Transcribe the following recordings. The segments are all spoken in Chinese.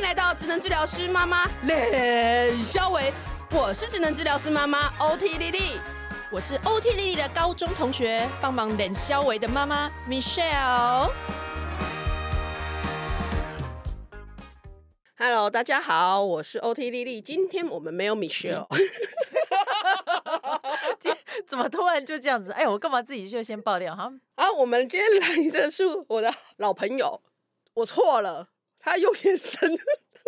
迎来到职能治疗师妈妈冷肖维，我是职能治疗师妈妈 OT 丽丽，我是 OT 丽丽的高中同学，帮忙冷肖维的妈妈 Michelle。Hello，大家好，我是 OT 丽丽，今天我们没有 Michelle。怎么突然就这样子？哎，我干嘛自己就先爆料哈？啊，我们今天来的是我的老朋友，我错了，他用眼神。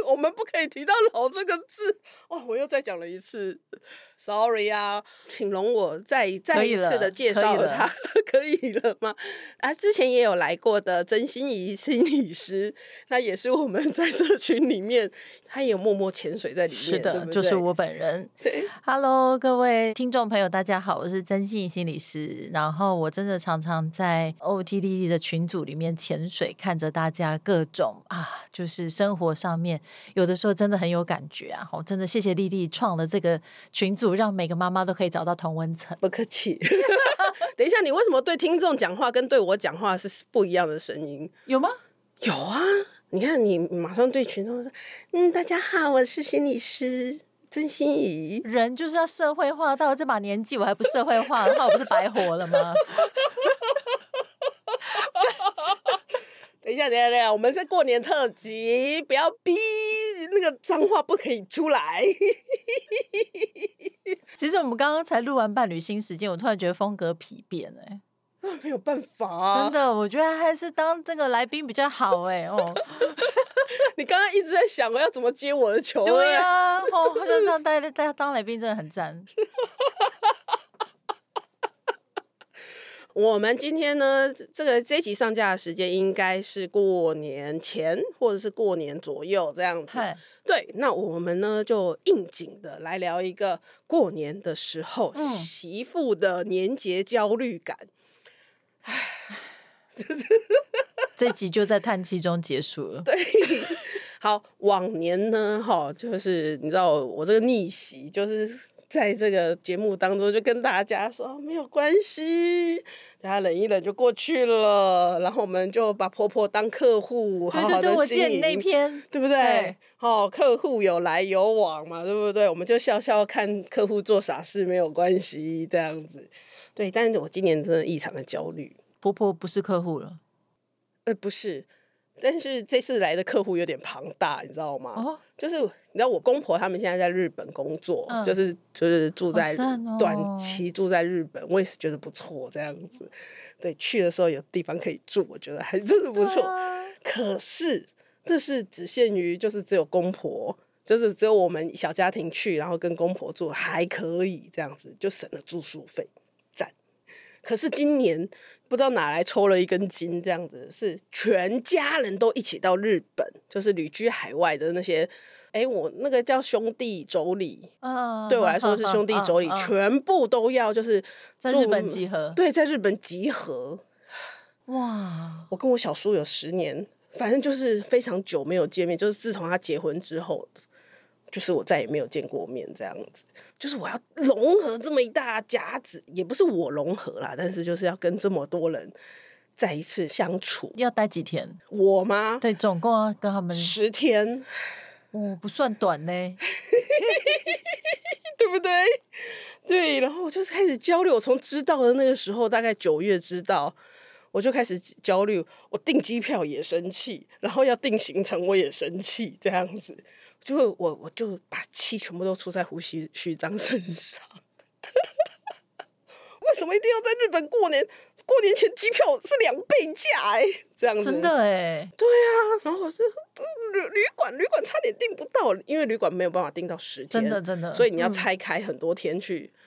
我们不可以提到“老”这个字哦，我又再讲了一次，sorry 啊，请容我再再一次的介绍了他，可以，可以了吗？啊，之前也有来过的曾心怡心理师，那也是我们 在社群里面，他也有默默潜水在里面，是的，对对就是我本人。对，Hello，各位听众朋友，大家好，我是曾心怡心理师，然后我真的常常在 OT 莉莉的群组里面潜水，看着大家各种啊，就是生活上面。有的时候真的很有感觉啊！好，真的谢谢丽丽创了这个群组，让每个妈妈都可以找到同温层。不客气。等一下，你为什么对听众讲话跟对我讲话是不一样的声音？有吗？有啊！你看，你马上对群众说：“嗯，大家好，我是心理师曾心怡。”人就是要社会化，到了这把年纪我还不社会化的话，我不是白活了吗？等一下，等一下，等一下，我们是过年特辑，不要逼那个脏话不可以出来。其实我们刚刚才录完伴侣新时间，我突然觉得风格疲变哎、欸，啊，没有办法、啊，真的，我觉得还是当这个来宾比较好哎、欸、哦。你刚刚一直在想我要怎么接我的球，对呀、啊，哦，就这样 带带当来宾真的很赞。我们今天呢，这个这集上架的时间应该是过年前或者是过年左右这样子。嘿对，那我们呢就应景的来聊一个过年的时候、嗯、媳妇的年节焦虑感。唉，这集就在叹气中结束了。对，好，往年呢，哈，就是你知道我这个逆袭就是。在这个节目当中，就跟大家说没有关系，大家忍一忍就过去了。然后我们就把婆婆当客户，好好的经营，对不对？对哦，客户有来有往嘛，对不对？我们就笑笑看客户做傻事，没有关系，这样子。对，但是我今年真的异常的焦虑。婆婆不是客户了，呃，不是。但是这次来的客户有点庞大，你知道吗？哦、就是你知道我公婆他们现在在日本工作，嗯、就是就是住在短期住在日本，哦、我也是觉得不错这样子。对，去的时候有地方可以住，我觉得还真的不错。啊、可是这是只限于就是只有公婆，就是只有我们小家庭去，然后跟公婆住还可以这样子，就省了住宿费。赞可是今年不知道哪来抽了一根筋，这样子是全家人都一起到日本，就是旅居海外的那些，哎、欸，我那个叫兄弟妯娌，嗯，对我来说是兄弟妯娌，嗯、全部都要就是在日本集合，对，在日本集合。哇，我跟我小叔有十年，反正就是非常久没有见面，就是自从他结婚之后。就是我再也没有见过面这样子，就是我要融合这么一大家子，也不是我融合啦，但是就是要跟这么多人再一次相处，要待几天？我吗？对，总共要跟他们十天，哦，不算短呢，对不对？对，然后我就开始焦虑。我从知道的那个时候，大概九月知道，我就开始焦虑。我订机票也生气，然后要订行程我也生气，这样子。就我我就把气全部都出在胡须须章身上，为什么一定要在日本过年？过年前机票是两倍价哎，这样子真的哎，对啊，然后就旅旅馆旅馆差点订不到，因为旅馆没有办法订到十天，真的真的，所以你要拆开很多天去、嗯、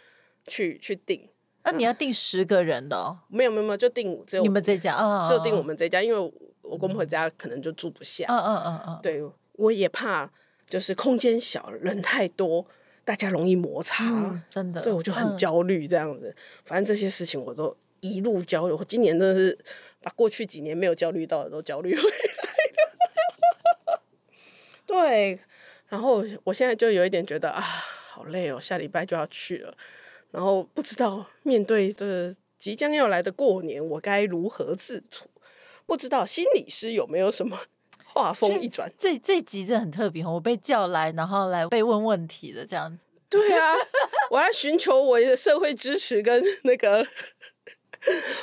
去去订。那、啊、你要订十个人的、哦嗯？没有没有没有，就订只有你们这家啊，就订我们这家，因为我公婆家可能就住不下。嗯嗯嗯嗯，对，我也怕。就是空间小，人太多，大家容易摩擦，嗯、真的，对我就很焦虑这样子。嗯、反正这些事情我都一路焦虑。我今年真的是把过去几年没有焦虑到的都焦虑回来了。对，然后我现在就有一点觉得啊，好累哦，下礼拜就要去了，然后不知道面对这即将要来的过年，我该如何自处？不知道心理师有没有什么？话锋一转，这这集真的很特别，我被叫来，然后来被问问题的这样子。对啊，我还寻求我的社会支持跟那个，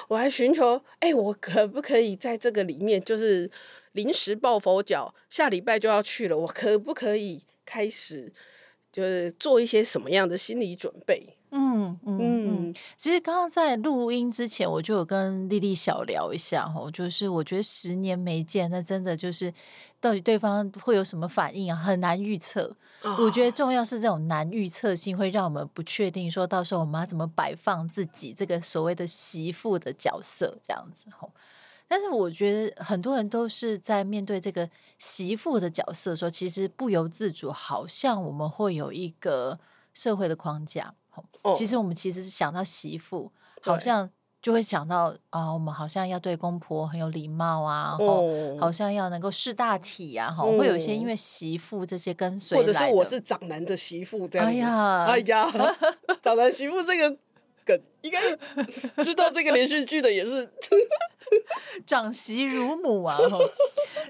我还寻求，哎、欸，我可不可以在这个里面就是临时抱佛脚？下礼拜就要去了，我可不可以开始就是做一些什么样的心理准备？嗯嗯嗯，其实刚刚在录音之前，我就有跟丽丽小聊一下吼，就是我觉得十年没见，那真的就是到底对方会有什么反应啊，很难预测。哦、我觉得重要是这种难预测性，会让我们不确定说到时候我们要怎么摆放自己这个所谓的媳妇的角色这样子吼。但是我觉得很多人都是在面对这个媳妇的角色的时候，其实不由自主，好像我们会有一个社会的框架。哦、其实我们其实是想到媳妇，好像就会想到啊、呃，我们好像要对公婆很有礼貌啊，哦、好像要能够识大体啊，哈、嗯，会有一些因为媳妇这些跟随，或者是我是长男的媳妇这样。哎呀，哎呀，长男媳妇这个梗，应该知道这个连续剧的也是 长媳如母啊，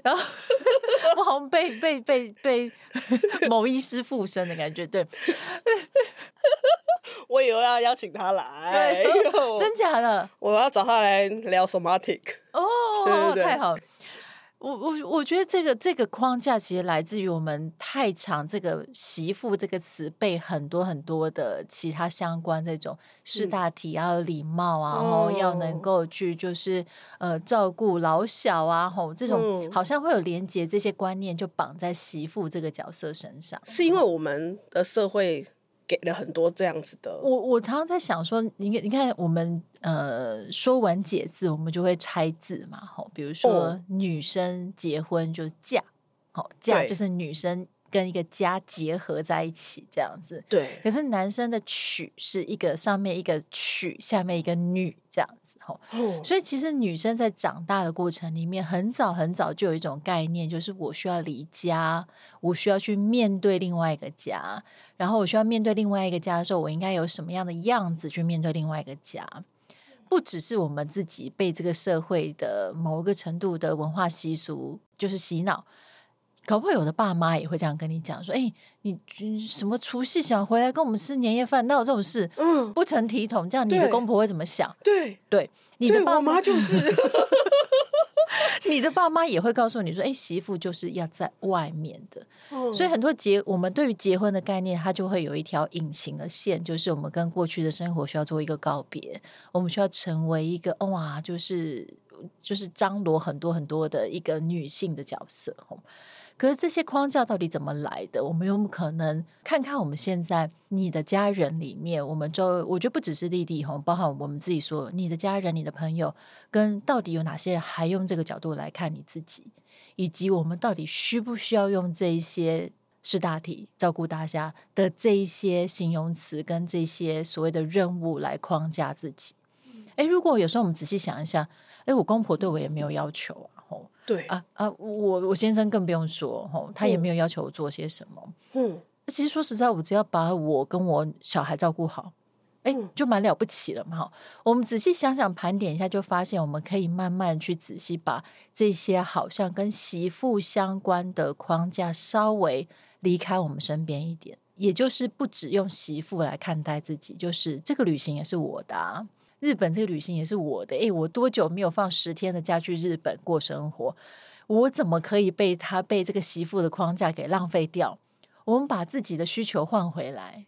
然后我好像被被被被某医师附身的感觉，对。我以为要邀请他来，真假的？我要找他来聊 somatic 哦，对对对，太好了。我我我觉得这个这个框架其实来自于我们太常这个媳妇这个词被很多很多的其他相关这种识大体要有礼貌啊，然后、嗯、要能够去就是呃照顾老小啊，吼这种好像会有连接这些观念就绑在媳妇这个角色身上，是因为我们的社会。给了很多这样子的，我我常常在想说，你你看，我们呃说完解字，我们就会拆字嘛，吼，比如说女生结婚就嫁，好嫁就是女生跟一个家结合在一起这样子，对。可是男生的娶是一个上面一个娶，下面一个女这样。所以其实女生在长大的过程里面，很早很早就有一种概念，就是我需要离家，我需要去面对另外一个家，然后我需要面对另外一个家的时候，我应该有什么样的样子去面对另外一个家？不只是我们自己被这个社会的某一个程度的文化习俗就是洗脑。搞不好有的爸妈也会这样跟你讲说：“哎、欸，你什么除夕想回来跟我们吃年夜饭？哪有这种事？嗯，不成体统。这样你的公婆会怎么想？对对，你的爸妈就是，你的爸妈也会告诉你说：哎、欸，媳妇就是要在外面的。嗯、所以很多结，我们对于结婚的概念，它就会有一条隐形的线，就是我们跟过去的生活需要做一个告别，我们需要成为一个哇，就是就是张罗很多很多的一个女性的角色。”可是这些框架到底怎么来的？我们有没有可能看看我们现在你的家人里面，我们就我觉得不只是丽丽哈，包含我们自己说，你的家人、你的朋友，跟到底有哪些人还用这个角度来看你自己，以及我们到底需不需要用这一些是大体、照顾大家的这一些形容词跟这些所谓的任务来框架自己？诶，如果有时候我们仔细想一下，诶，我公婆对我也没有要求啊。对啊啊，我我先生更不用说吼，他也没有要求我做些什么。嗯，其实说实在，我只要把我跟我小孩照顾好，哎，就蛮了不起了嘛。哈，我们仔细想想，盘点一下，就发现我们可以慢慢去仔细把这些好像跟媳妇相关的框架稍微离开我们身边一点，也就是不只用媳妇来看待自己，就是这个旅行也是我的啊。日本这个旅行也是我的，诶，我多久没有放十天的假去日本过生活？我怎么可以被他被这个媳妇的框架给浪费掉？我们把自己的需求换回来，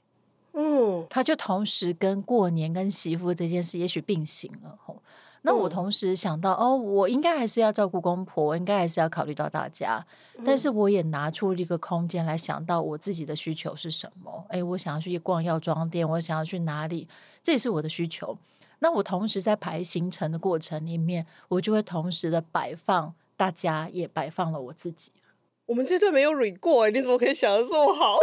嗯，他就同时跟过年跟媳妇这件事也许并行了。吼，那我同时想到，哦，我应该还是要照顾公婆，我应该还是要考虑到大家，但是我也拿出一个空间来想到我自己的需求是什么？诶，我想要去逛药妆店，我想要去哪里？这也是我的需求。那我同时在排行程的过程里面，我就会同时的摆放大家，也摆放了我自己。我们这对没有 re 过，你怎么可以想的这么好？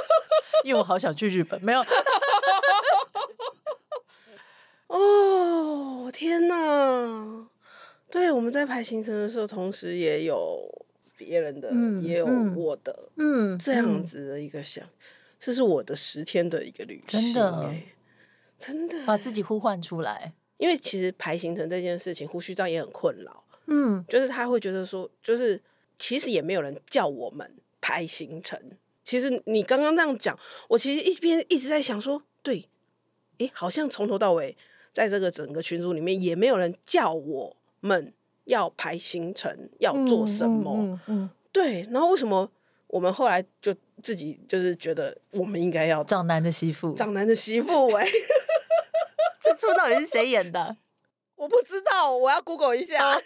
因为我好想去日本，没有。哦，天哪！对，我们在排行程的时候，同时也有别人的，嗯、也有我的，嗯，这样子的一个想，嗯、这是我的十天的一个旅行，真的。真的把自己呼唤出来，因为其实排行程这件事情，胡须张也很困扰。嗯，就是他会觉得说，就是其实也没有人叫我们排行程。其实你刚刚那样讲，我其实一边一直在想说，对，诶，好像从头到尾，在这个整个群组里面，也没有人叫我们要排行程，要做什么。嗯嗯嗯、对，然后为什么我们后来就自己就是觉得我们应该要长男的媳妇，长男的媳妇？哎，这出到底是谁演的？我不知道，我要 Google 一下。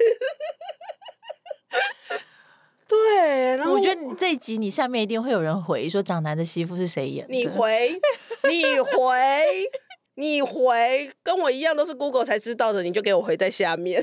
对，然后我觉得你这一集你下面一定会有人回说长男的媳妇是谁演的？你回，你回，你回，跟我一样都是 Google 才知道的，你就给我回在下面。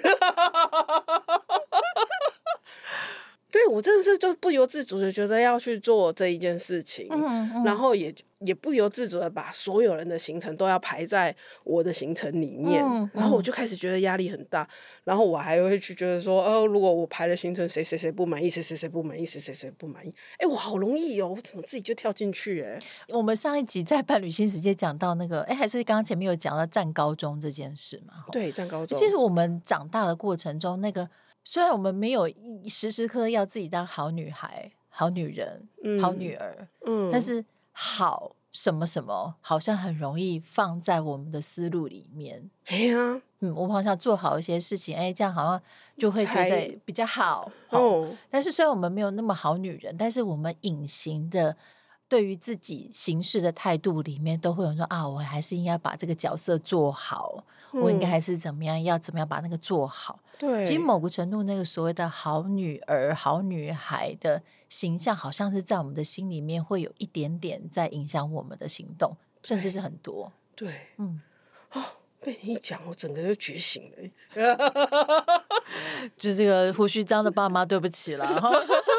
对，我真的是就不由自主的觉得要去做这一件事情，嗯嗯、然后也也不由自主的把所有人的行程都要排在我的行程里面，然后我就开始觉得压力很大，然后我还会去觉得说，哦，如果我排的行程谁谁谁不满意，谁谁谁不满意，谁谁谁不满意，哎，我好容易哦，我怎么自己就跳进去？哎，我们上一集在伴侣新世界讲到那个，哎，还是刚刚前面有讲到站高中这件事嘛？对，站高中。其实我们长大的过程中，那个。虽然我们没有时时刻要自己当好女孩、好女人、嗯、好女儿，嗯，但是好什么什么好像很容易放在我们的思路里面。哎呀，嗯，我好像做好一些事情，哎，这样好像就会觉得比较好。哦，但是虽然我们没有那么好女人，但是我们隐形的对于自己行事的态度里面，都会有人说啊，我还是应该把这个角色做好，嗯、我应该还是怎么样，要怎么样把那个做好。对，其实某个程度，那个所谓的好女儿、好女孩的形象，好像是在我们的心里面会有一点点在影响我们的行动，甚至是很多。对，嗯，哦，被你一讲，我整个就觉醒了。就这个胡须张的爸妈，对不起了。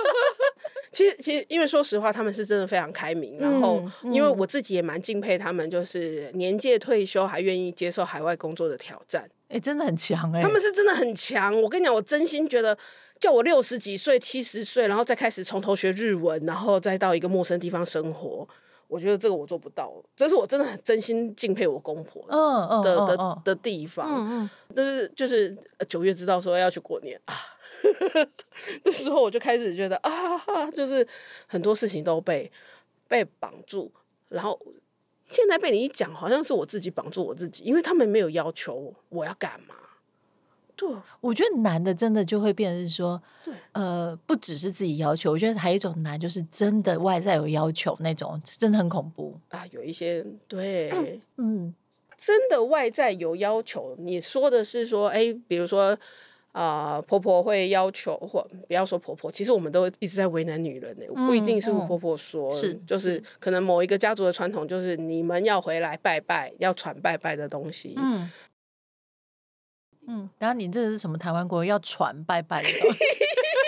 其实，其实，因为说实话，他们是真的非常开明。然后，因为我自己也蛮敬佩他们，就是年届退休还愿意接受海外工作的挑战。哎、欸，真的很强哎、欸！他们是真的很强。我跟你讲，我真心觉得，叫我六十几岁、七十岁，然后再开始从头学日文，然后再到一个陌生地方生活，我觉得这个我做不到。这是我真的很真心敬佩我公婆的嗯嗯的的的地方。嗯嗯，就是就是九月知道说要去过年啊，那时候我就开始觉得啊，就是很多事情都被被绑住，然后。现在被你一讲，好像是我自己绑住我自己，因为他们没有要求我要干嘛。对，我觉得男的真的就会变成是说，对，呃，不只是自己要求，我觉得还有一种男，就是真的外在有要求那种，真的很恐怖啊。有一些对，嗯，真的外在有要求。你说的是说，哎，比如说。啊、呃，婆婆会要求，或不要说婆婆，其实我们都一直在为难女人呢。嗯、不一定是我婆婆说，是、嗯、就是可能某一个家族的传统，就是你们要回来拜拜，要传拜拜的东西。嗯嗯，然后你这个是什么台湾国要传拜拜的东西，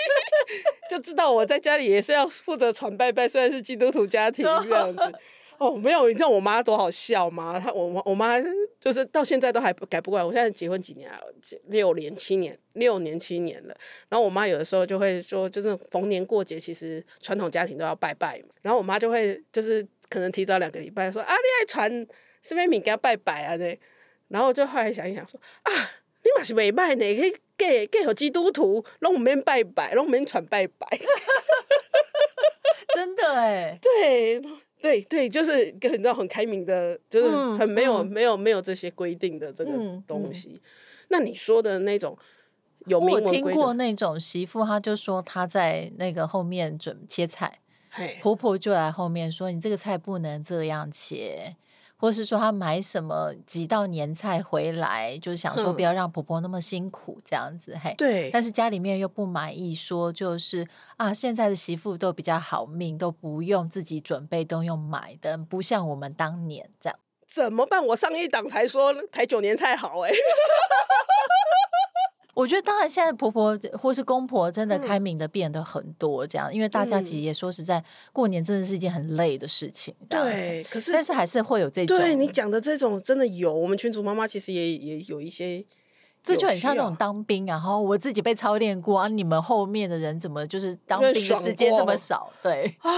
就知道我在家里也是要负责传拜拜，虽然是基督徒家庭这样子。哦，没有，你知道我妈多好笑吗？她我我我妈就是到现在都还改不过来。我现在结婚几年了？六年七年，六年七年了。然后我妈有的时候就会说，就是逢年过节，其实传统家庭都要拜拜嘛。然后我妈就会就是可能提早两个礼拜说啊，你爱传什么名给他拜拜啊？对然后就后来想一想说啊，你嘛是未拜呢，可以给给好基督徒，拢唔免拜拜，拢唔免传拜拜。真的哎，对。对对，就是一个你知道很开明的，就是很没有、没有没有这些规定的这个东西。那你说的那种有明文规的，我听过那种媳妇，她就说她在那个后面准切菜，婆婆就来后面说：“你这个菜不能这样切。”或是说他买什么几道年菜回来，就是想说不要让婆婆那么辛苦这样子，嘿。对。但是家里面又不满意，说就是啊，现在的媳妇都比较好命，都不用自己准备，都用买的，不像我们当年这样。怎么办？我上一档才说台九年菜好哎。我觉得当然，现在婆婆或是公婆真的开明的变得很多，这样，嗯、因为大家其实也说实在，过年真的是一件很累的事情。对，可是但是还是会有这种。对你讲的这种真的有，我们群主妈妈其实也也有一些，这就很像那种当兵，然后我自己被操练过啊，你们后面的人怎么就是当兵的时间这么少？对 啊，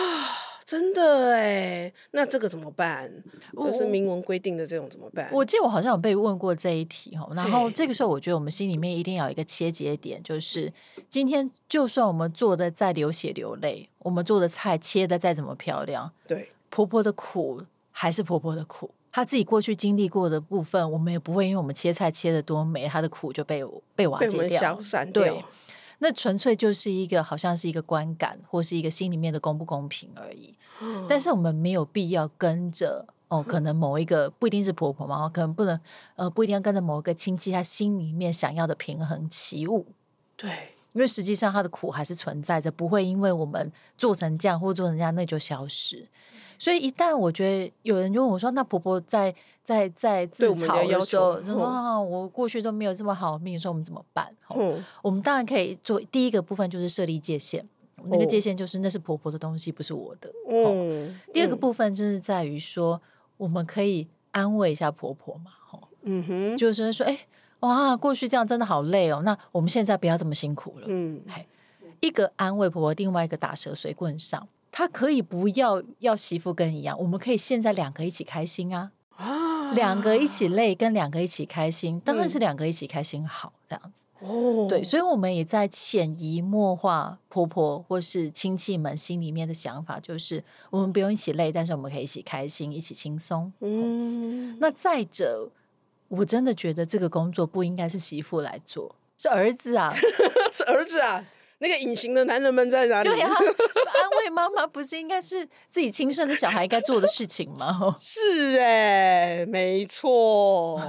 真的哎，那这个怎么办？就是明文规定的这种怎么办？我记得我好像有被问过这一题哈，然后这个时候我觉得我们心里面一定要有一个切节点，就是今天就算我们做的再流血流泪，我们做的菜切的再怎么漂亮，对，婆婆的苦还是婆婆的苦，她自己过去经历过的部分，我们也不会因为我们切菜切的多美，她的苦就被被瓦解掉，消散掉。对。那纯粹就是一个，好像是一个观感，或是一个心里面的公不公平而已。嗯、但是我们没有必要跟着哦，可能某一个不一定是婆婆嘛，可能不能呃，不一定要跟着某一个亲戚，他心里面想要的平衡起舞。对，因为实际上他的苦还是存在着，不会因为我们做成这样或做成这样，那就消失。所以一旦我觉得有人就问我说：“那婆婆在？”在在自嘲的时候，说啊，我过去都没有这么好命，说我们怎么办？嗯，我们当然可以做第一个部分，就是设立界限。那个界限就是那是婆婆的东西，不是我的。嗯，第二个部分就是在于说，我们可以安慰一下婆婆嘛。嗯哼，就是说，哎，哇，过去这样真的好累哦。那我们现在不要这么辛苦了。嗯，一个安慰婆婆，另外一个打蛇随棍上。她可以不要要媳妇跟一样，我们可以现在两个一起开心啊。啊，两个一起累，跟两个一起开心，当然是两个一起开心好，这样子。哦，对，所以我们也在潜移默化婆婆或是亲戚们心里面的想法，就是我们不用一起累，但是我们可以一起开心，一起轻松。嗯，那再者，我真的觉得这个工作不应该是媳妇来做，是儿子啊，是儿子啊。那个隐形的男人们在哪里？对呀、啊，安慰妈妈不是应该是自己亲生的小孩该做的事情吗？是哎，没错，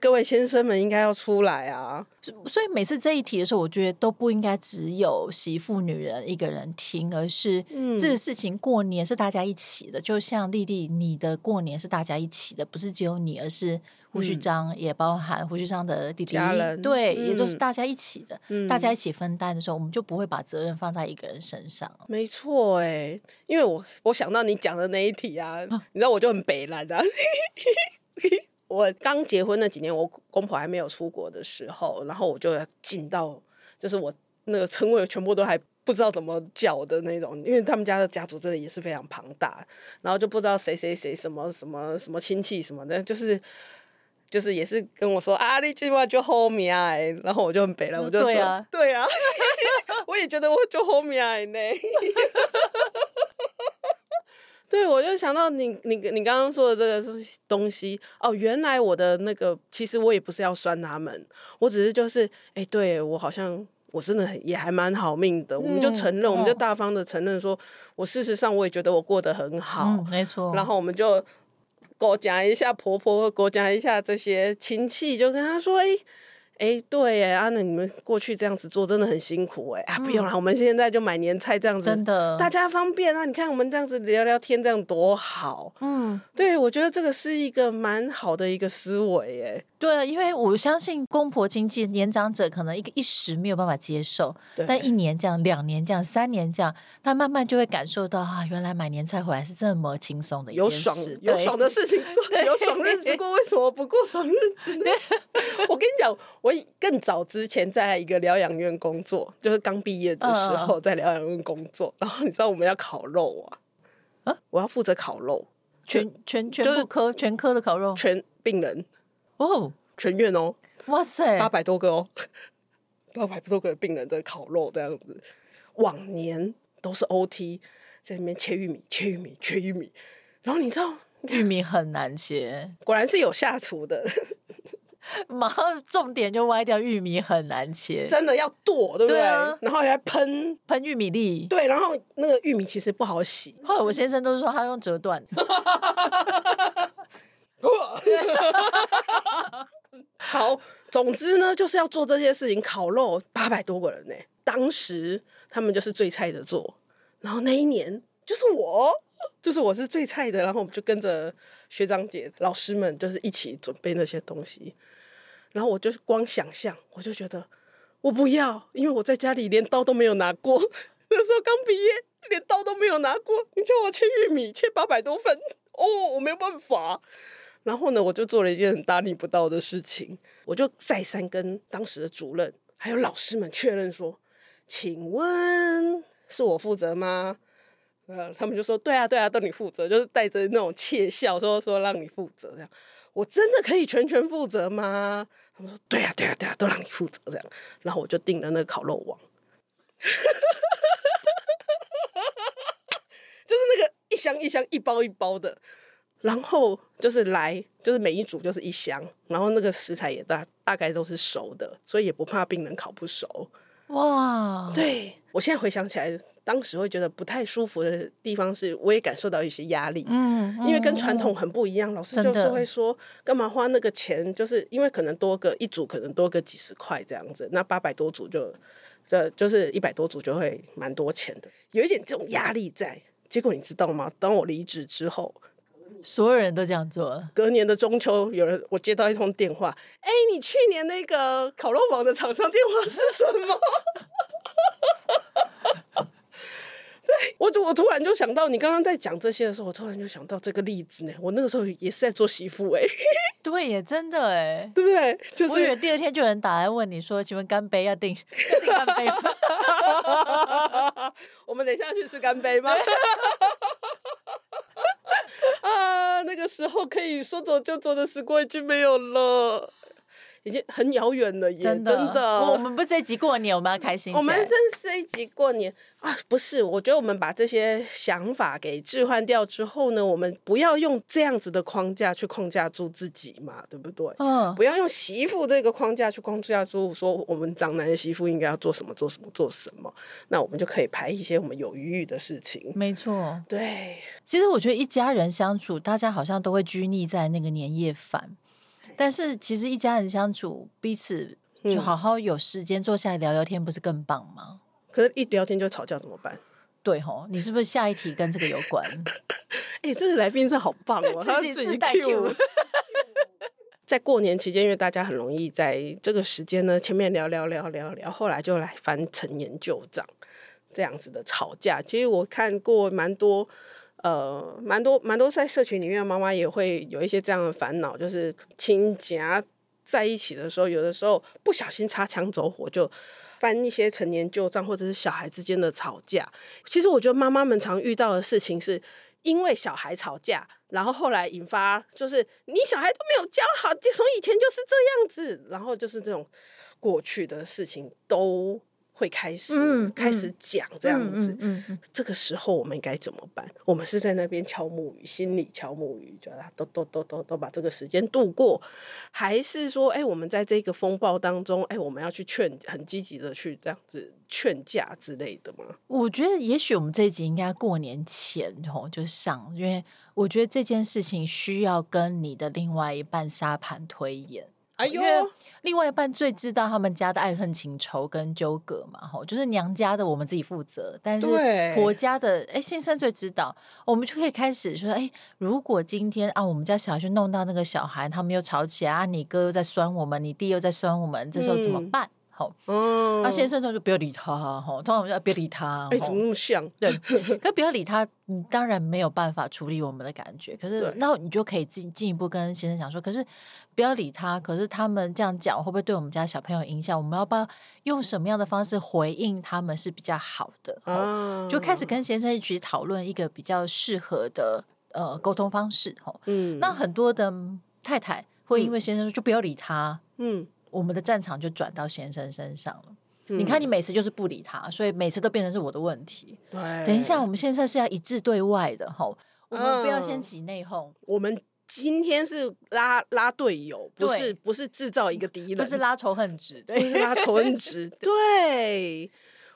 各位先生们应该要出来啊！所以每次这一题的时候，我觉得都不应该只有媳妇女人一个人听，而是这个事情过年是大家一起的。嗯、就像丽丽，你的过年是大家一起的，不是只有你，而是。胡须章也包含胡须章的弟弟，人对，嗯、也就是大家一起的，嗯、大家一起分担的时候，我们就不会把责任放在一个人身上。没错，哎，因为我我想到你讲的那一题啊，啊你知道我就很北蓝的。我刚结婚那几年，我公婆还没有出国的时候，然后我就要进到，就是我那个称谓全部都还不知道怎么叫的那种，因为他们家的家族真的也是非常庞大，然后就不知道谁谁谁什么什么什么亲戚什么的，就是。就是也是跟我说啊，那句话就后面哎，然后我就很北了，我就说对啊，对啊，我也觉得我就后面哎呢。对，我就想到你你你刚刚说的这个东西哦，原来我的那个其实我也不是要酸他们，我只是就是哎，对我好像我真的也还蛮好命的，嗯、我们就承认，哦、我们就大方的承认说，我事实上我也觉得我过得很好，嗯、没错，然后我们就。给我讲一下婆婆，给我讲一下这些亲戚，就跟他说：“哎、”哎，对哎，啊，那你们过去这样子做真的很辛苦哎，啊，不用了，我们现在就买年菜这样子，真的，大家方便啊。你看我们这样子聊聊天，这样多好。嗯，对，我觉得这个是一个蛮好的一个思维哎。对啊，因为我相信公婆经济年长者可能一个一时没有办法接受，但一年这样，两年这样，三年这样，他慢慢就会感受到啊，原来买年菜回来是这么轻松的一件事，有爽，有爽的事情做，有爽日子过，为什么不过爽日子呢？我跟你讲，我。我更早之前在一个疗养院工作，就是刚毕业的时候在疗养院工作。然后你知道我们要烤肉啊？啊，我要负责烤肉，全全全部科全科的烤肉，全病人哦，全院哦，哇塞，八百多个哦，八百多个病人的烤肉这样子。往年都是 OT 在里面切玉米，切玉米，切玉米。然后你知道玉米很难切，果然是有下厨的。马上重点就歪掉，玉米很难切，真的要剁，对不对？然后还喷喷玉米粒，对，然后那个玉米其实不好洗。后来我先生都是说他用折断。好，总之呢，就是要做这些事情。烤肉八百多个人呢，当时他们就是最菜的做，然后那一年就是我，就是我是最菜的，然后我们就跟着学长姐、老师们，就是一起准备那些东西。然后我就光想象，我就觉得我不要，因为我在家里连刀都没有拿过。那时候刚毕业，连刀都没有拿过。你叫我切玉米，切八百多份，哦，我没有办法。然后呢，我就做了一件很大逆不道的事情，我就再三跟当时的主任还有老师们确认说：“请问是我负责吗？”呃，他们就说对啊对啊，都你负责，就是带着那种窃笑说说让你负责这样。我真的可以全权负责吗？他们说对啊对啊对啊，都让你负责这样。然后我就订了那个烤肉网，就是那个一箱一箱一包一包的。然后就是来，就是每一组就是一箱，然后那个食材也大大概都是熟的，所以也不怕病人烤不熟。哇，对，我现在回想起来，当时会觉得不太舒服的地方是，我也感受到一些压力。嗯，因为跟传统很不一样，嗯、老师就是会说，干嘛花那个钱？就是因为可能多个一组，可能多个几十块这样子，那八百多组就，呃，就是一百多组就会蛮多钱的，有一点这种压力在。结果你知道吗？当我离职之后。所有人都这样做。隔年的中秋，有人我接到一通电话，哎、欸，你去年那个烤肉网的厂商电话是什么？对，我我突然就想到，你刚刚在讲这些的时候，我突然就想到这个例子呢。我那个时候也是在做媳妇哎。对耶，真的哎，对不对？就是、我以为第二天就有人打来问你说，请问干杯要订要订干杯吗？我们等一下去吃干杯吗？那个时候可以说走就走的时光已经没有了，已经很遥远了耶，真的。真的我们不这一集过年，我们要开心。我们真是这一集过年啊，不是？我觉得我们把这些想法给置换掉之后呢，我们不要用这样子的框架去框架住自己嘛，对不对？嗯。不要用媳妇这个框架去框架住，说我们长男的媳妇应该要做什么，做什么，做什么，那我们就可以排一些我们有余裕的事情。没错，对。其实我觉得一家人相处，大家好像都会拘泥在那个年夜饭。但是其实一家人相处，彼此就好好有时间坐下来聊聊天，不是更棒吗？可是，一聊天就吵架怎么办？对吼，你是不是下一题跟这个有关？哎、欸，这个来宾真的好棒哦，他自己 Q。在过年期间，因为大家很容易在这个时间呢，前面聊聊聊聊聊，后来就来翻陈年旧账，这样子的吵架。其实我看过蛮多。呃，蛮多蛮多在社群里面，妈妈也会有一些这样的烦恼，就是亲家在一起的时候，有的时候不小心擦枪走火，就翻一些陈年旧账，或者是小孩之间的吵架。其实我觉得妈妈们常遇到的事情，是因为小孩吵架，然后后来引发，就是你小孩都没有教好，就从以前就是这样子，然后就是这种过去的事情都。会开始、嗯、开始讲这样子，嗯嗯嗯、这个时候我们该怎么办？我们是在那边敲木鱼，心里敲木鱼，觉得都都都都都把这个时间度过，还是说，哎，我们在这个风暴当中，哎，我们要去劝，很积极的去这样子劝架之类的吗？我觉得，也许我们这一集应该过年前吼就上，因为我觉得这件事情需要跟你的另外一半沙盘推演。哎呦，因为另外一半最知道他们家的爱恨情仇跟纠葛嘛，吼，就是娘家的我们自己负责，但是婆家的，哎，先生最知道，我们就可以开始说，哎，如果今天啊，我们家小孩去弄到那个小孩，他们又吵起来啊，你哥又在酸我们，你弟又在酸我们，这时候怎么办？嗯哦，那、嗯、先生他就不要理他哈，通常我们要别理他？哎、欸，怎么那么像？对，可不要理他，你当然没有办法处理我们的感觉。可是，那你就可以进进一步跟先生讲说，可是不要理他。可是他们这样讲会不会对我们家小朋友影响？我们要不要用什么样的方式回应他们是比较好的？嗯、就开始跟先生一起讨论一个比较适合的呃沟通方式。嗯，那很多的太太会因为先生说就不要理他，嗯。我们的战场就转到先生身上了。嗯、你看，你每次就是不理他，所以每次都变成是我的问题。对，等一下，我们现在是要一致对外的哈，我们不要先起内讧、嗯。我们今天是拉拉队友，不是不是制造一个敌人，不是拉仇恨值，对，不是拉仇恨值，对。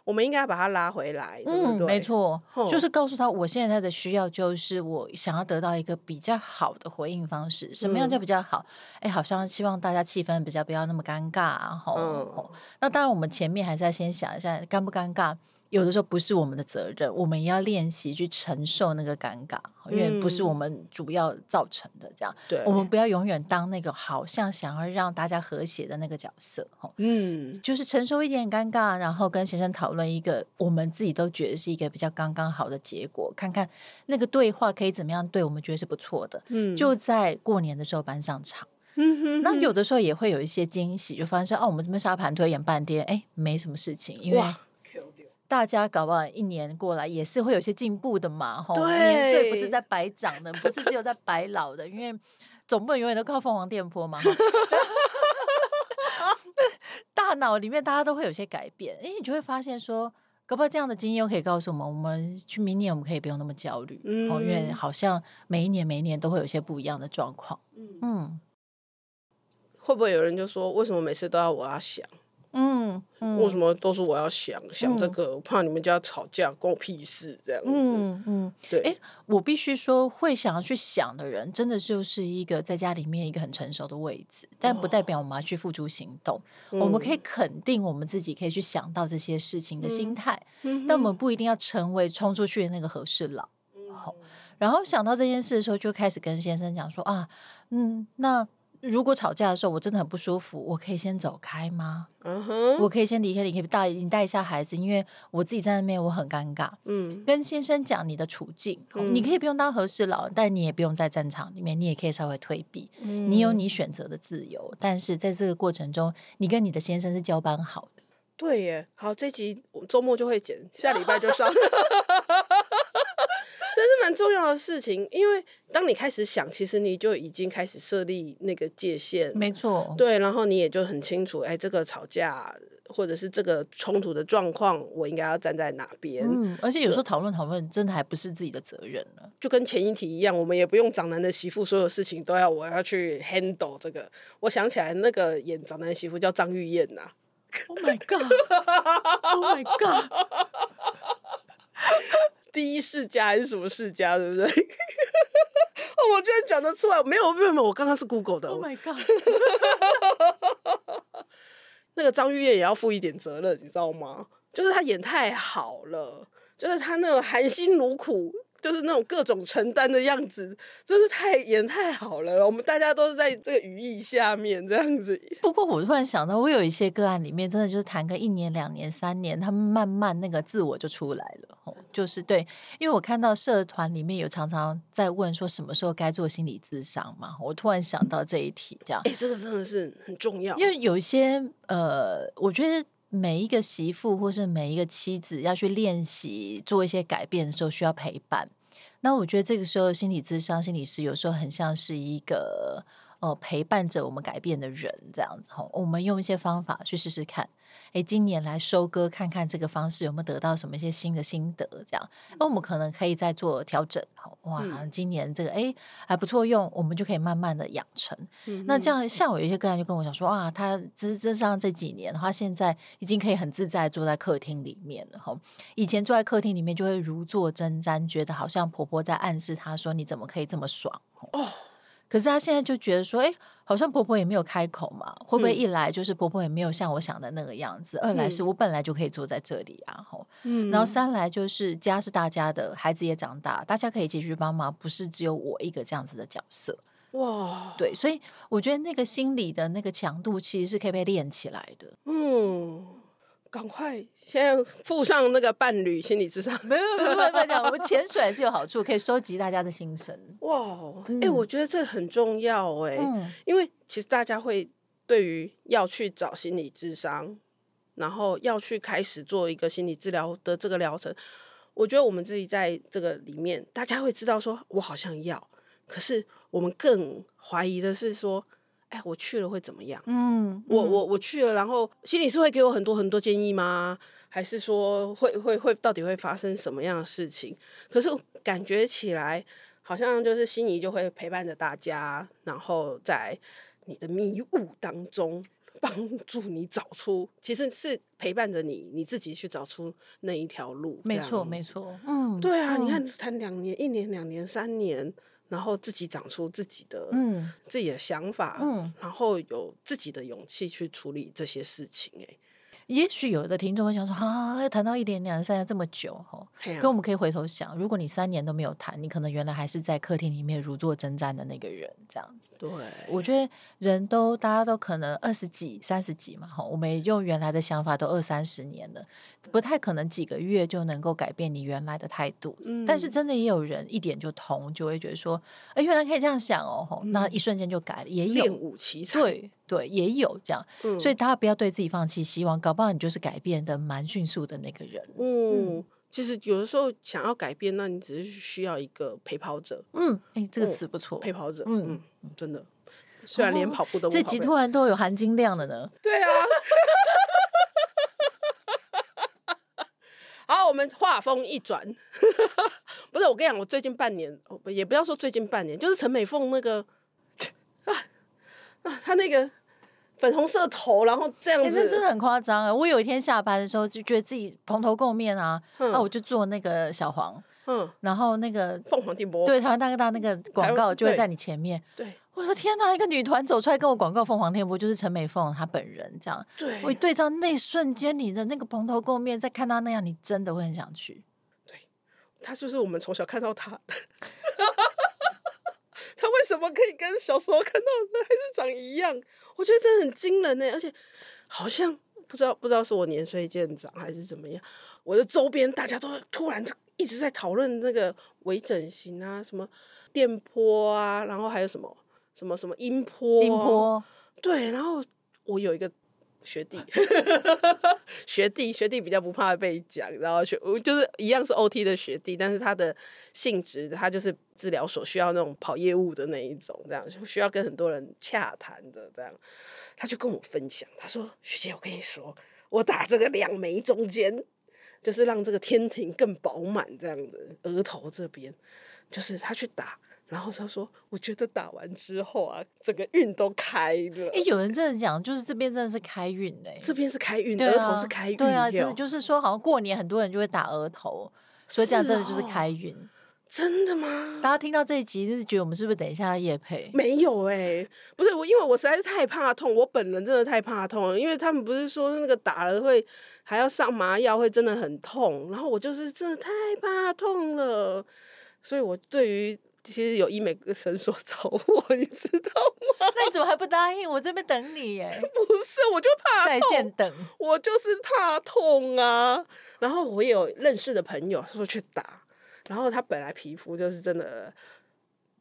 我们应该要把他拉回来，对不对？嗯，没错，就是告诉他，我现在的需要就是我想要得到一个比较好的回应方式。什么样叫比较好？哎，好像希望大家气氛比较不要那么尴尬，吼。嗯。那当然，我们前面还是要先想一下，尴不尴尬？有的时候不是我们的责任，我们也要练习去承受那个尴尬，因为不是我们主要造成的。这样，对，我们不要永远当那个好像想要让大家和谐的那个角色。嗯，就是承受一点尴尬，然后跟先生讨论一个我们自己都觉得是一个比较刚刚好的结果，看看那个对话可以怎么样对我们觉得是不错的。嗯，就在过年的时候搬上场。嗯哼，那有的时候也会有一些惊喜，就发现哦，我们这边沙盘推演半天，哎，没什么事情，因为。大家搞不好一年过来也是会有些进步的嘛，吼，对，年岁不是在白长的，不是只有在白老的，因为总不能永远都靠凤凰电波嘛。大脑里面大家都会有些改变，哎，你就会发现说，搞不好这样的经验又可以告诉我们，我们去明年我们可以不用那么焦虑，嗯，因为好像每一年每一年都会有些不一样的状况，嗯，嗯，会不会有人就说，为什么每次都要我要想？嗯，嗯，为什么都是我要想想这个？怕你们家吵架，关我屁事这样子。嗯嗯，对。哎，我必须说，会想要去想的人，真的就是一个在家里面一个很成熟的位置，但不代表我们要去付诸行动。哦、我们可以肯定我们自己可以去想到这些事情的心态，嗯、但我们不一定要成为冲出去的那个和事佬。好、嗯，然后想到这件事的时候，就开始跟先生讲说啊，嗯，那。如果吵架的时候我真的很不舒服，我可以先走开吗？嗯哼，我可以先离开，你可以带你带一下孩子，因为我自己在那边我很尴尬。嗯，跟先生讲你的处境，嗯、你可以不用当和事佬，但你也不用在战场里面，你也可以稍微退避。嗯，你有你选择的自由，但是在这个过程中，你跟你的先生是交班好的。对耶，好，这集我周末就会剪，下礼拜就上。蛮重要的事情，因为当你开始想，其实你就已经开始设立那个界限，没错，对，然后你也就很清楚，哎，这个吵架或者是这个冲突的状况，我应该要站在哪边。嗯，而且有时候讨论讨论，真的还不是自己的责任了。就跟前一题一样，我们也不用长男的媳妇，所有事情都要我要去 handle 这个。我想起来，那个演长男的媳妇叫张玉燕呐。Oh my god！Oh my god！第一世家还是什么世家，对不对？哦，我居然讲得出来，没有，没有，没有，我刚刚是 Google 的。Oh my god！那个张玉燕也要负一点责任，你知道吗？就是他演太好了，就是他那个含辛茹苦。就是那种各种承担的样子，真是太演太好了。我们大家都是在这个语义下面这样子。不过我突然想到，我有一些个案里面，真的就是谈个一年、两年、三年，他们慢慢那个自我就出来了。就是对，因为我看到社团里面有常常在问说什么时候该做心理咨商嘛，我突然想到这一题，这样。哎、欸，这个真的是很重要，因为有一些呃，我觉得。每一个媳妇或是每一个妻子要去练习做一些改变的时候，需要陪伴。那我觉得这个时候，心理咨商、心理师有时候很像是一个呃陪伴着我们改变的人，这样子。我们用一些方法去试试看。哎，今年来收割，看看这个方式有没有得到什么一些新的心得，这样，那我们可能可以再做调整。哇，今年这个哎还不错用，我们就可以慢慢的养成。嗯、那这样，像我有一些个人就跟我讲说，啊，他咨咨商这几年，他现在已经可以很自在坐在客厅里面了。哈，以前坐在客厅里面就会如坐针毡，觉得好像婆婆在暗示他说，你怎么可以这么爽？哦。可是他现在就觉得说，哎，好像婆婆也没有开口嘛，会不会一来就是婆婆也没有像我想的那个样子？嗯、二来是我本来就可以坐在这里啊，吼，嗯，然后三来就是家是大家的，孩子也长大，大家可以继续帮忙，不是只有我一个这样子的角色。哇，对，所以我觉得那个心理的那个强度其实是可以被练起来的。嗯。赶快先附上那个伴侣心理智商。没有没有没有我们潜水还是有好处，可以收集大家的心声。哇，哎、我觉得这很重要哎、嗯，因为其实大家会对于要去找心理智商，然后要去开始做一个心理治疗的这个疗程，我觉得我们自己在这个里面，大家会知道说，我好像要，可是我们更怀疑的是说。哎，我去了会怎么样？嗯，我我我去了，然后心理师会给我很多很多建议吗？还是说会会会到底会发生什么样的事情？可是感觉起来好像就是心仪就会陪伴着大家，然后在你的迷雾当中帮 助你找出，其实是陪伴着你，你自己去找出那一条路。没错，没错。嗯，对啊，嗯、你看谈两年、一年、两年、三年。然后自己长出自己的嗯自己的想法，嗯，然后有自己的勇气去处理这些事情，哎。也许有的听众会想说：“啊，谈到一点、两年、三年这么久，哦，可我们可以回头想，如果你三年都没有谈，你可能原来还是在客厅里面如坐针毡的那个人，这样子。对，我觉得人都大家都可能二十几、三十几嘛，哈，我们用原来的想法都二三十年了，不太可能几个月就能够改变你原来的态度。嗯，但是真的也有人一点就通，就会觉得说，哎，原来可以这样想哦，那一瞬间就改了，也有练武奇才。对。对，也有这样，嗯、所以大家不要对自己放弃希望，搞不好你就是改变的蛮迅速的那个人。嗯，嗯其实有的时候想要改变，那你只是需要一个陪跑者。嗯，哎，这个词不错，陪跑者。嗯嗯，真的，虽然连跑步都这集突然都有含金量了呢。对啊。好，我们话锋一转，不是我跟你讲，我最近半年，也不要说最近半年，就是陈美凤那个啊啊，她那个粉红色头，然后这样子，欸、真的很夸张啊！我有一天下班的时候就觉得自己蓬头垢面啊，那、嗯。啊、我就做那个小黄，嗯，然后那个凤凰电波，对，台湾大哥大那个广告就会在你前面，对。对我的天哪！一个女团走出来跟我广告凤凰天波，就是陈美凤她本人这样。对，我一对照那瞬间，你的那个蓬头垢面，再看到那样，你真的会很想去。对，他就是我们从小看到他的，他为什么可以跟小时候看到的还是长一样？我觉得真的很惊人呢，而且好像不知道不知道是我年岁渐长还是怎么样，我的周边大家都突然一直在讨论那个微整形啊，什么电波啊，然后还有什么。什么什么音波？音波对，然后我有一个学弟，学弟学弟比较不怕被讲，然后学就是一样是 OT 的学弟，但是他的性质他就是治疗所需要那种跑业务的那一种，这样需要跟很多人洽谈的这样，他就跟我分享，他说：“学姐，我跟你说，我打这个两眉中间，就是让这个天庭更饱满，这样的额头这边，就是他去打。”然后他说：“我觉得打完之后啊，整个运都开了。哎，有人真的讲，就是这边真的是开运哎，这边是开运，额头是开运。对啊，真的就是说，好像过年很多人就会打额头，所以这样真的就是开运。真的吗？大家听到这一集，就是觉得我们是不是等一下要夜配？没有哎，不是我，因为我实在是太怕痛，我本人真的太怕痛了。因为他们不是说那个打了会还要上麻药，会真的很痛。然后我就是真的太怕痛了，所以我对于。”其实有医美诊所找我，你知道吗？那你怎么还不答应？我这边等你耶。不是，我就怕痛。在线等。我就是怕痛啊。然后我也有认识的朋友说去打，然后他本来皮肤就是真的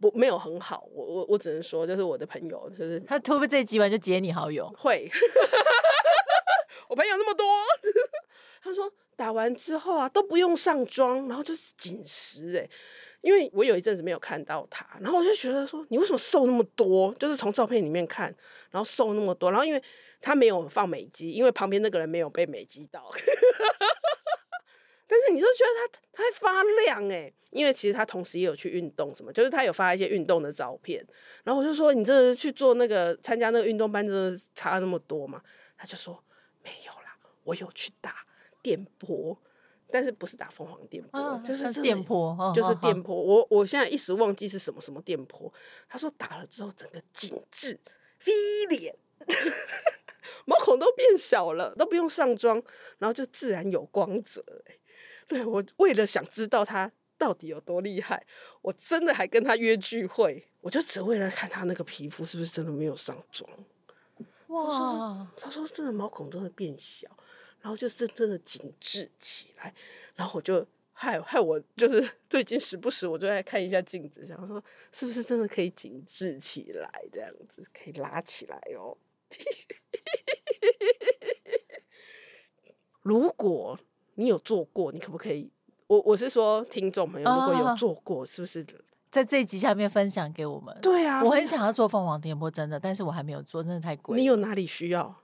不没有很好。我我我只能说，就是我的朋友，就是他会不会这一集完就解你好友？会。我朋友那么多，他说打完之后啊都不用上妆，然后就是紧实哎。因为我有一阵子没有看到他，然后我就觉得说，你为什么瘦那么多？就是从照片里面看，然后瘦那么多，然后因为他没有放美肌，因为旁边那个人没有被美肌到，但是你就觉得他他还发亮哎，因为其实他同时也有去运动什么，就是他有发一些运动的照片，然后我就说，你这去做那个参加那个运动班，真的差那么多吗？他就说没有啦，我有去打电波。但是不是打凤凰电波，哦、就是电波，就是电波。哦、我我现在一时忘记是什么什么电波。他说打了之后整个紧致，V 脸，毛孔都变小了，都不用上妆，然后就自然有光泽。对，我为了想知道他到底有多厉害，我真的还跟他约聚会，我就只为了看他那个皮肤是不是真的没有上妆。哇，他说，他说真的毛孔真的变小。然后就是真的紧致起来，然后我就害害我就是 最近时不时我就在看一下镜子，想说是不是真的可以紧致起来，这样子可以拉起来哦。如果你有做过，你可不可以？我我是说听众朋友，如果有做过，是不是在这一集下面分享给我们？对啊，我很想要做凤凰电波，真的，但是我还没有做，真的太贵。你有哪里需要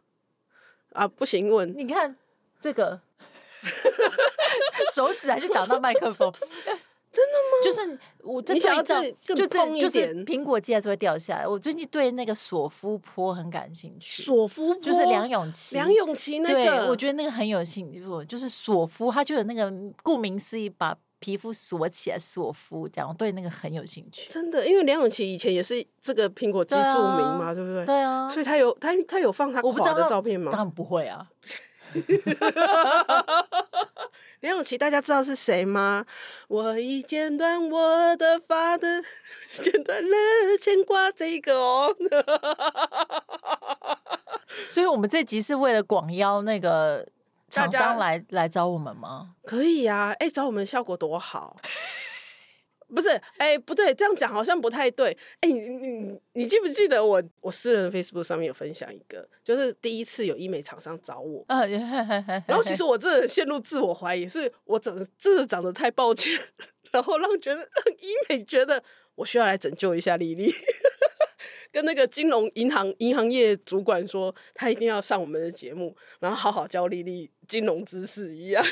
啊？不行，问你看。这个 手指还去挡到麦克风，真的吗？就是我这一张就这就是苹果肌还是会掉下来。我最近对那个索夫坡很感兴趣，索夫坡就是梁咏琪，梁咏琪那个，我觉得那个很有兴趣。就是索夫，他就有那个顾名思义，把皮肤锁起来，索夫这样，我对那个很有兴趣。真的，因为梁咏琪以前也是这个苹果肌著名嘛，对不对？对啊，所以他有他他有放他垮的照片吗？当然不会啊。梁咏琪，大家知道是谁吗？我已剪断我的发的，剪断了牵挂这个哦。所以，我们这集是为了广邀那个厂商来来找我们吗？可以呀、啊，哎、欸，找我们效果多好。不是，哎、欸，不对，这样讲好像不太对。哎、欸，你你你记不记得我我私人的 Facebook 上面有分享一个，就是第一次有医美厂商找我，然后其实我真的陷入自我怀疑，是我长得真的长得太抱歉，然后让觉得让医美觉得我需要来拯救一下丽丽，跟那个金融银行银行业主管说，他一定要上我们的节目，然后好好教丽丽金融知识一样。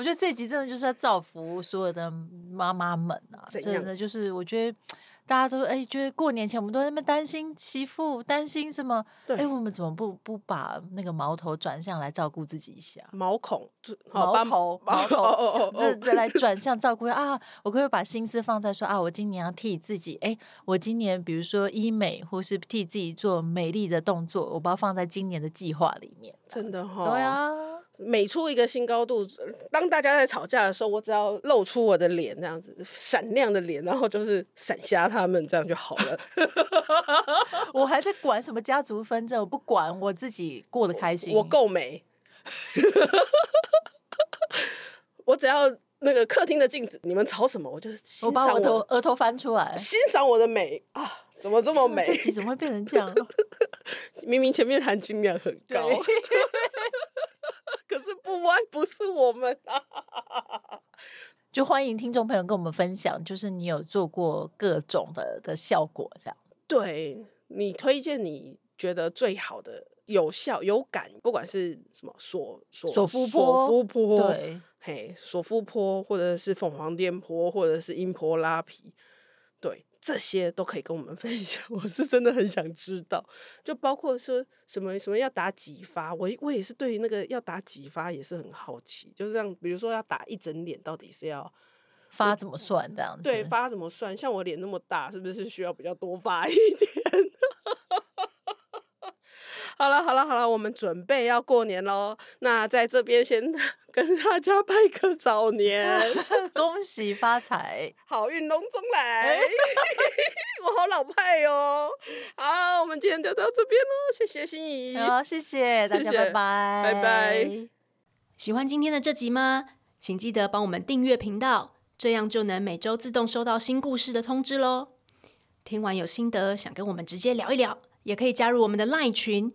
我觉得这集真的就是要造福所有的妈妈们啊！真的就是我觉得大家都哎，觉得过年前我们都在那边担心媳妇，担心什么？哎，我们怎么不不把那个矛头转向来照顾自己一下？毛孔，毛头，毛头，这这来 转向照顾啊！我可不可以把心思放在说啊，我今年要替自己，哎，我今年比如说医美，或是替自己做美丽的动作，我把它放在今年的计划里面。真的哈，对啊。每出一个新高度，当大家在吵架的时候，我只要露出我的脸，这样子闪亮的脸，然后就是闪瞎他们，这样就好了。我还在管什么家族纷争，我不管，我自己过得开心。我够美，我只要那个客厅的镜子，你们吵什么，我就欣赏我，我把我头额头翻出来，欣赏我的美啊！怎么这么 美？这集怎么会变成这样？明明前面含金量很高。可是不歪，不是我们啊！就欢迎听众朋友跟我们分享，就是你有做过各种的的效果，这样。对，你推荐你觉得最好的、有效、有感，不管是什么锁锁锁夫锁夫坡，对，嘿，锁夫坡，或者是凤凰颠坡，或者是音坡拉皮，对。这些都可以跟我们 分享，我是真的很想知道，就包括说什么什么要打几发，我我也是对于那个要打几发也是很好奇，就是这样，比如说要打一整脸，到底是要发怎么算这样子？对，发怎么算？像我脸那么大，是不是需要比较多发一点？好了好了好了，我们准备要过年喽。那在这边先 跟大家拜个早年，恭喜发财，好运隆中来。我好老派哦。好，我们今天就到这边喽。谢谢心怡，好，谢谢大家，拜拜，拜拜。喜欢今天的这集吗？请记得帮我们订阅频道，这样就能每周自动收到新故事的通知喽。听完有心得，想跟我们直接聊一聊，也可以加入我们的 LINE 群。